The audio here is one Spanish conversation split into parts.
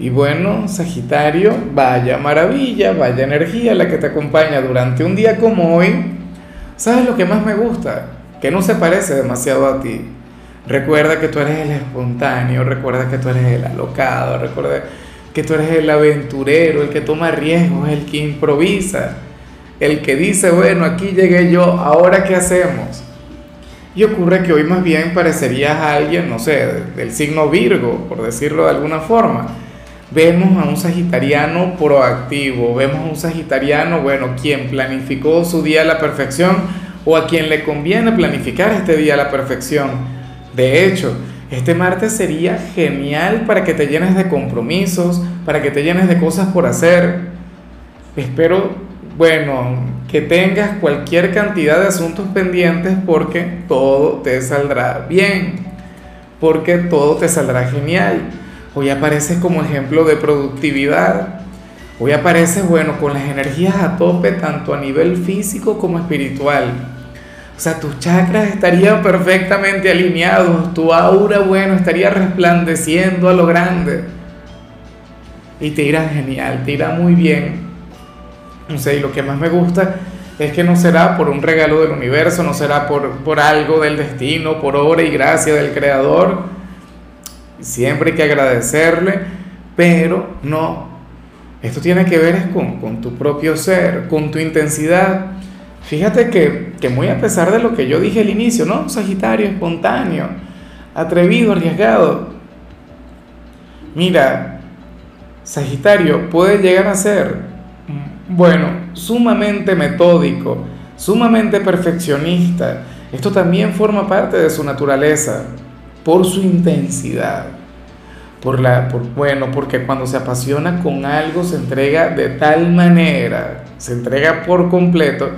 Y bueno, Sagitario, vaya maravilla, vaya energía la que te acompaña durante un día como hoy. ¿Sabes lo que más me gusta? Que no se parece demasiado a ti. Recuerda que tú eres el espontáneo, recuerda que tú eres el alocado, recuerda que tú eres el aventurero, el que toma riesgos, el que improvisa, el que dice, bueno, aquí llegué yo, ahora qué hacemos. Y ocurre que hoy más bien parecerías a alguien, no sé, del signo Virgo, por decirlo de alguna forma Vemos a un sagitariano proactivo, vemos a un sagitariano, bueno, quien planificó su día a la perfección o a quien le conviene planificar este día a la perfección. De hecho, este martes sería genial para que te llenes de compromisos, para que te llenes de cosas por hacer. Espero, bueno, que tengas cualquier cantidad de asuntos pendientes porque todo te saldrá bien, porque todo te saldrá genial. Hoy apareces como ejemplo de productividad. Hoy apareces, bueno, con las energías a tope, tanto a nivel físico como espiritual. O sea, tus chakras estarían perfectamente alineados, tu aura, bueno, estaría resplandeciendo a lo grande. Y te irá genial, te irá muy bien. No sé, y lo que más me gusta es que no será por un regalo del universo, no será por, por algo del destino, por obra y gracia del Creador, siempre hay que agradecerle, pero no, esto tiene que ver con, con tu propio ser, con tu intensidad. Fíjate que, que muy a pesar de lo que yo dije al inicio, ¿no? Sagitario, espontáneo, atrevido, arriesgado. Mira, Sagitario puede llegar a ser, bueno, sumamente metódico, sumamente perfeccionista. Esto también forma parte de su naturaleza por su intensidad, por la, por, bueno, porque cuando se apasiona con algo se entrega de tal manera, se entrega por completo,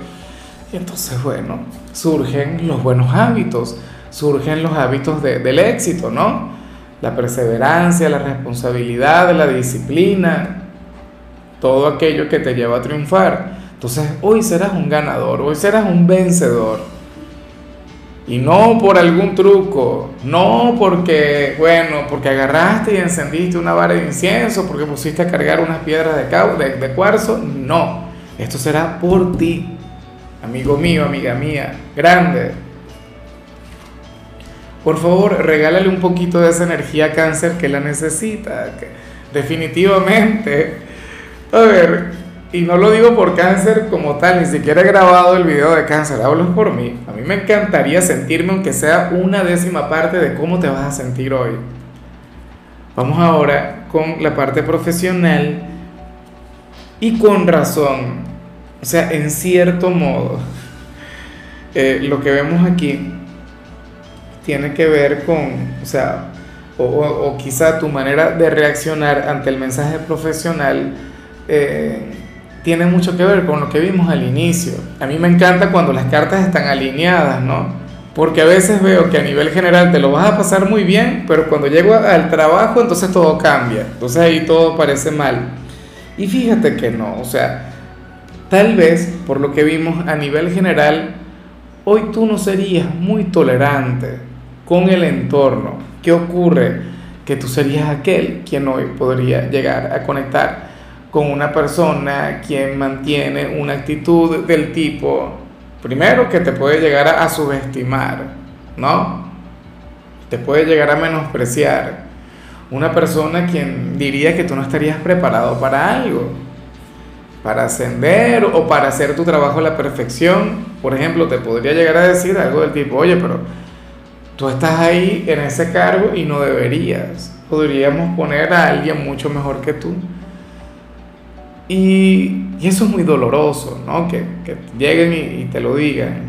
y entonces, bueno, surgen los buenos hábitos, surgen los hábitos del éxito, ¿no? La perseverancia, la responsabilidad, la disciplina, todo aquello que te lleva a triunfar. Entonces, hoy serás un ganador, hoy serás un vencedor. Y no por algún truco, no porque, bueno, porque agarraste y encendiste una vara de incienso, porque pusiste a cargar unas piedras de, cuarzo, no. Esto será por ti, amigo mío, amiga mía, grande. Por favor, regálale un poquito de esa energía cáncer que la necesita. definitivamente. A ver, y no lo digo por cáncer como tal, ni siquiera he grabado el video de cáncer, hablo por mí. A mí me encantaría sentirme aunque sea una décima parte de cómo te vas a sentir hoy. Vamos ahora con la parte profesional y con razón. O sea, en cierto modo, eh, lo que vemos aquí tiene que ver con, o sea, o, quizá tu manera de reaccionar ante el mensaje profesional. Eh, tiene mucho que ver con lo que vimos al inicio. A mí me encanta cuando las cartas están alineadas, ¿no? Porque a veces veo que a nivel general te lo vas a pasar muy bien, pero cuando llego al trabajo entonces todo cambia. Entonces ahí todo parece mal. Y fíjate que no, o sea, tal vez por lo que vimos a nivel general, hoy tú no serías muy tolerante con el entorno. ¿Qué ocurre? Que tú serías aquel quien hoy podría llegar a conectar con una persona quien mantiene una actitud del tipo, primero que te puede llegar a, subestimar, ¿no? Te puede llegar a menospreciar. Una persona quien diría que tú no estarías preparado para algo, para ascender o para hacer tu trabajo a la perfección. Por ejemplo, te podría llegar a decir algo del tipo, oye, pero tú estás ahí en ese cargo y no deberías. Podríamos poner a alguien mucho mejor que tú. Y, eso es muy doloroso, ¿no? Que, lleguen y, te lo digan.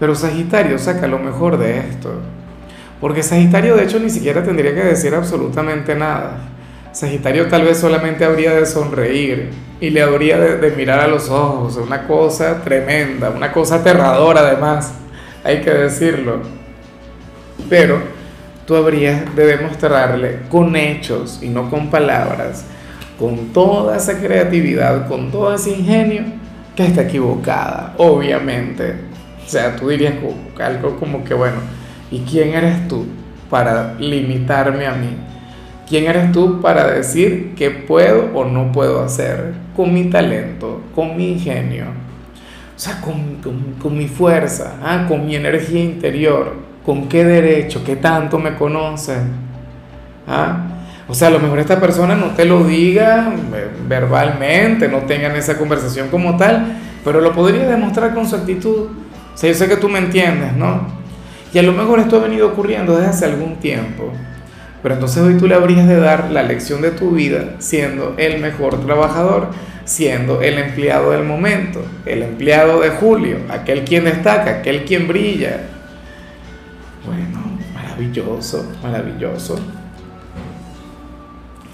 Pero Sagitario saca lo mejor de esto. Porque Sagitario de hecho ni siquiera tendría que decir absolutamente nada. Sagitario tal vez solamente habría de sonreír y le habría de, mirar a los ojos, una cosa tremenda, una cosa aterradora además, hay que decirlo. Pero tú habrías de demostrarle con hechos y no con palabras, con toda esa creatividad, con todo ese ingenio, que está equivocada, obviamente. O sea, tú dirías algo como que, bueno, ¿y quién eres tú para limitarme a mí? ¿Quién eres tú para decir qué puedo o no puedo hacer con mi talento, con mi ingenio? O sea, con, mi fuerza, ¿ah? con mi energía interior, con qué derecho, qué tanto me conocen. ¿Ah? O sea, a lo mejor esta persona no te lo diga eh, verbalmente, no tengan esa conversación como tal, pero lo podría demostrar con su actitud. O sea, yo sé que tú me entiendes, ¿no? Y a lo mejor esto ha venido ocurriendo desde hace algún tiempo. Pero entonces hoy tú le habrías de dar la lección de tu vida siendo el mejor trabajador, siendo el empleado del momento, el empleado de Julio, aquel quien destaca, aquel quien brilla. Bueno, maravilloso, maravilloso.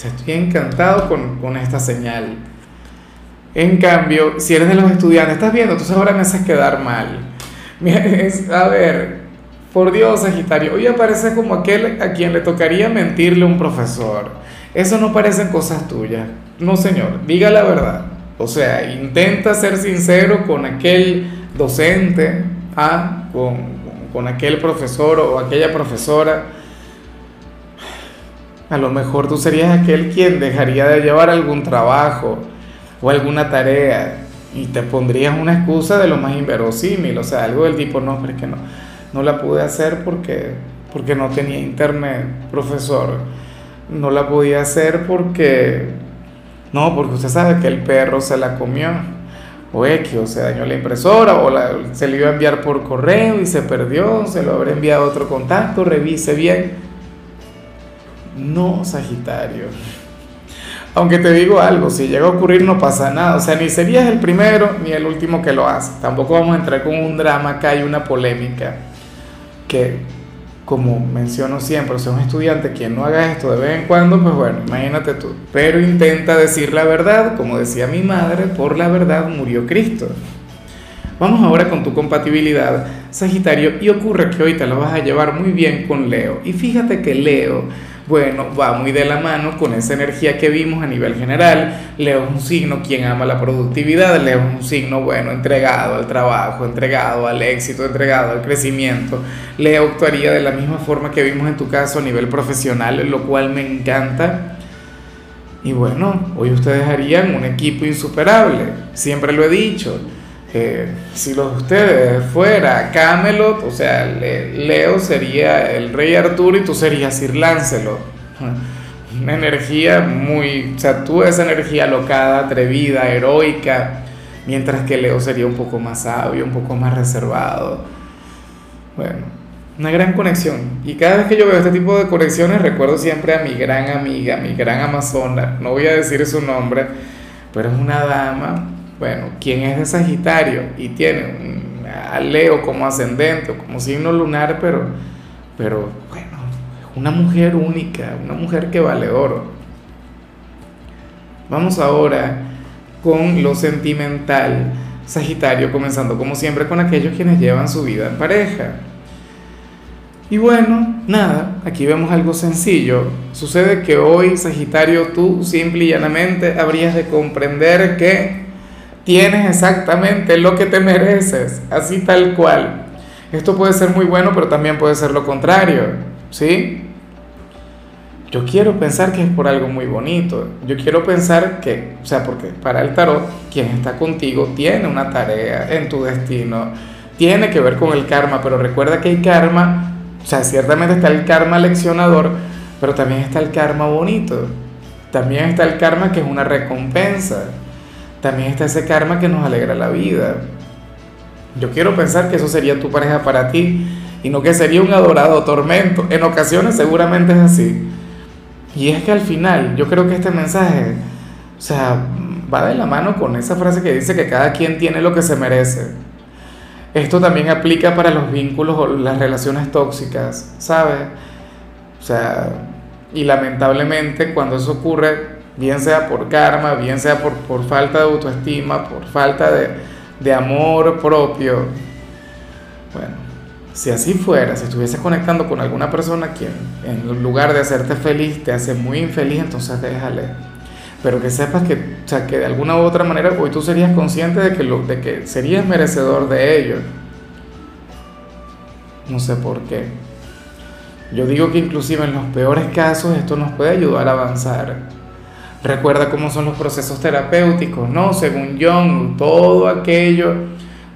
Estoy encantado con, con esta señal. En cambio, si eres de los estudiantes, estás viendo, entonces ahora me haces quedar mal. a ver, por Dios, Sagitario, hoy aparece como aquel a quien le tocaría mentirle un profesor. Eso no parecen cosas tuyas. No, señor, diga la verdad. O sea, intenta ser sincero con aquel docente, ¿ah? con, con aquel profesor o aquella profesora. A lo mejor tú serías aquel quien dejaría de llevar algún trabajo o alguna tarea y te pondrías una excusa de lo más inverosímil, o sea, algo del tipo, no, pero es que no no la pude hacer porque, porque no tenía internet, profesor. No la podía hacer porque, no, porque usted sabe que el perro se la comió. O X, o se dañó la impresora, o se le iba a enviar por correo y se perdió, se lo habrá enviado a otro contacto, revise bien. No, Sagitario. Aunque te digo algo, si llega a ocurrir no pasa nada, o sea, ni serías el primero ni el último que lo hace. Tampoco vamos a entrar con un drama acá y una polémica que, como menciono siempre, o sea, un estudiante quien no haga esto de vez en cuando, pues bueno, imagínate tú. Pero intenta decir la verdad, como decía mi madre, por la verdad murió Cristo. Vamos ahora con tu compatibilidad, Sagitario, y ocurre que hoy te lo vas a llevar muy bien con Leo. Y fíjate que Leo bueno, va muy de la mano con esa energía que vimos a nivel general. Leo es un signo quien ama la productividad, Leo es un signo, bueno, entregado al trabajo, entregado al éxito, entregado al crecimiento. Leo actuaría de la misma forma que vimos en tu caso a nivel profesional, lo cual me encanta. Y bueno, hoy ustedes harían un equipo insuperable, siempre lo he dicho si los de ustedes fuera Camelot, o sea, Leo sería el rey Arturo y tú serías Sir Lancelot. Una energía muy, o sea, tú esa energía alocada, atrevida, heroica, mientras que Leo sería un poco más sabio, un poco más reservado. Bueno, una gran conexión. Y cada vez que yo veo este tipo de conexiones recuerdo siempre a mi gran amiga, mi gran amazona, no voy a decir su nombre, pero es una dama bueno, quien es de Sagitario y tiene a Leo como ascendente o como signo lunar, pero, pero bueno, una mujer única, una mujer que vale oro. Vamos ahora con lo sentimental, Sagitario, comenzando como siempre con aquellos quienes llevan su vida en pareja. Y bueno, nada, aquí vemos algo sencillo. Sucede que hoy, Sagitario, tú simple y llanamente habrías de comprender que tienes exactamente lo que te mereces, así tal cual. Esto puede ser muy bueno, pero también puede ser lo contrario, ¿sí? Yo quiero pensar que es por algo muy bonito. Yo quiero pensar que, o sea, porque para el tarot, quien está contigo tiene una tarea en tu destino, tiene que ver con el karma, pero recuerda que hay karma, o sea, ciertamente está el karma leccionador, pero también está el karma bonito. También está el karma que es una recompensa también está ese karma que nos alegra la vida. Yo quiero pensar que eso sería tu pareja para ti y no que sería un adorado tormento. En ocasiones seguramente es así. Y es que al final yo creo que este mensaje, o sea, va de la mano con esa frase que dice que cada quien tiene lo que se merece. Esto también aplica para los vínculos o las relaciones tóxicas, ¿sabes? O sea, Y lamentablemente cuando eso ocurre, bien sea por karma, bien sea por, por falta de autoestima, por falta de, de amor propio, bueno, si así fuera, si estuvieses conectando con alguna persona quien en lugar de hacerte feliz te hace muy infeliz, entonces déjale. Pero que sepas que, o sea, que de alguna u otra manera hoy tú serías consciente de que, lo, de que serías merecedor de ello. No sé por qué. Yo digo que inclusive en los peores casos esto nos puede ayudar a avanzar. Recuerda cómo son los procesos terapéuticos, ¿no? Según Jung, todo aquello,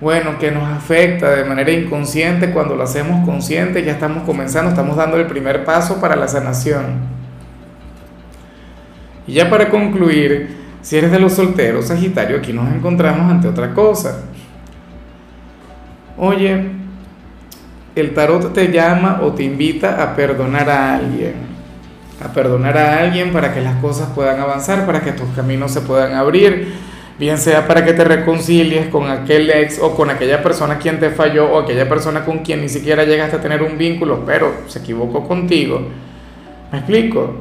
bueno, que nos afecta de manera inconsciente, cuando lo hacemos consciente, ya estamos comenzando, estamos dando el primer paso para la sanación. Y ya para concluir, si eres de los solteros, Sagitario, aquí nos encontramos ante otra cosa. Oye, el tarot te llama o te invita a perdonar a alguien, a perdonar a alguien para que las cosas puedan avanzar, para que tus caminos se puedan abrir, bien sea para que te reconcilies con aquel ex o con aquella persona quien te falló o aquella persona con quien ni siquiera llegaste a tener un vínculo, pero se equivocó contigo. ¿Me explico?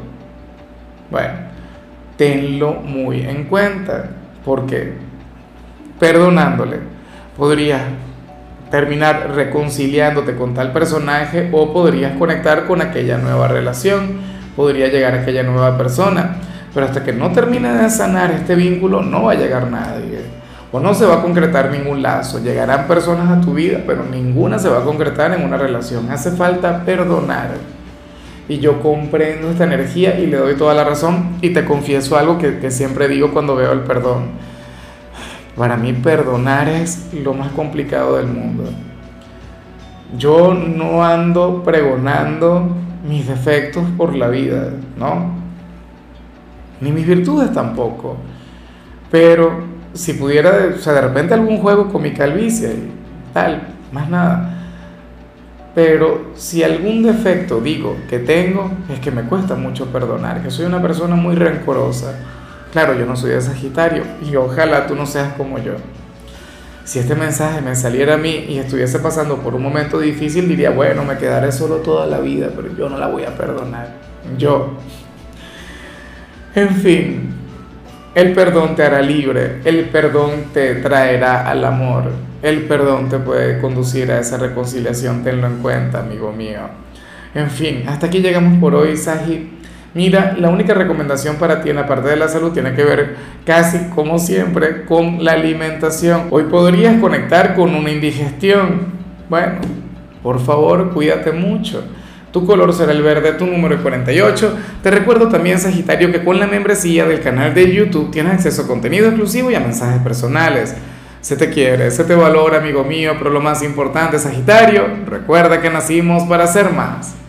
Bueno, tenlo muy en cuenta, porque perdonándole podrías terminar reconciliándote con tal personaje o podrías conectar con aquella nueva relación, podría llegar aquella nueva persona, pero hasta que no termine de sanar este vínculo no va a llegar nadie. O no se va a concretar ningún lazo, llegarán personas a tu vida, pero ninguna se va a concretar en una relación, hace falta perdonar. Y yo comprendo esta energía y le doy toda la razón. Y te confieso algo que, que siempre digo cuando veo el perdón. Para mí perdonar es lo más complicado del mundo. Yo no ando pregonando mis defectos por la vida, ¿no? Ni mis virtudes tampoco. Pero si pudiera, o sea, de repente algún juego con mi calvicie y tal, más nada. Pero si algún defecto digo que tengo, es que me cuesta mucho perdonar, que soy una persona muy rencorosa Claro, yo no soy de Sagitario y ojalá tú no seas como yo. Si este mensaje me saliera a mí y estuviese pasando por un momento difícil, diría, bueno, me quedaré solo toda la vida, pero yo no la voy a perdonar. Yo. En fin, el perdón te hará libre, el perdón te traerá al amor, el perdón te puede conducir a esa reconciliación, tenlo en cuenta, amigo mío. En fin, hasta aquí llegamos por hoy, Sagi. Mira, la única recomendación para ti en la parte de la salud tiene que ver casi como siempre con la alimentación. Hoy podrías conectar con una indigestión. Bueno, por favor, cuídate mucho. Tu color será el verde, tu número es 48. Te recuerdo también, Sagitario, que con la membresía del canal de YouTube tienes acceso a contenido exclusivo y a mensajes personales. Se te quiere, se te valora, amigo mío, pero lo más importante, Sagitario, recuerda que nacimos para ser más.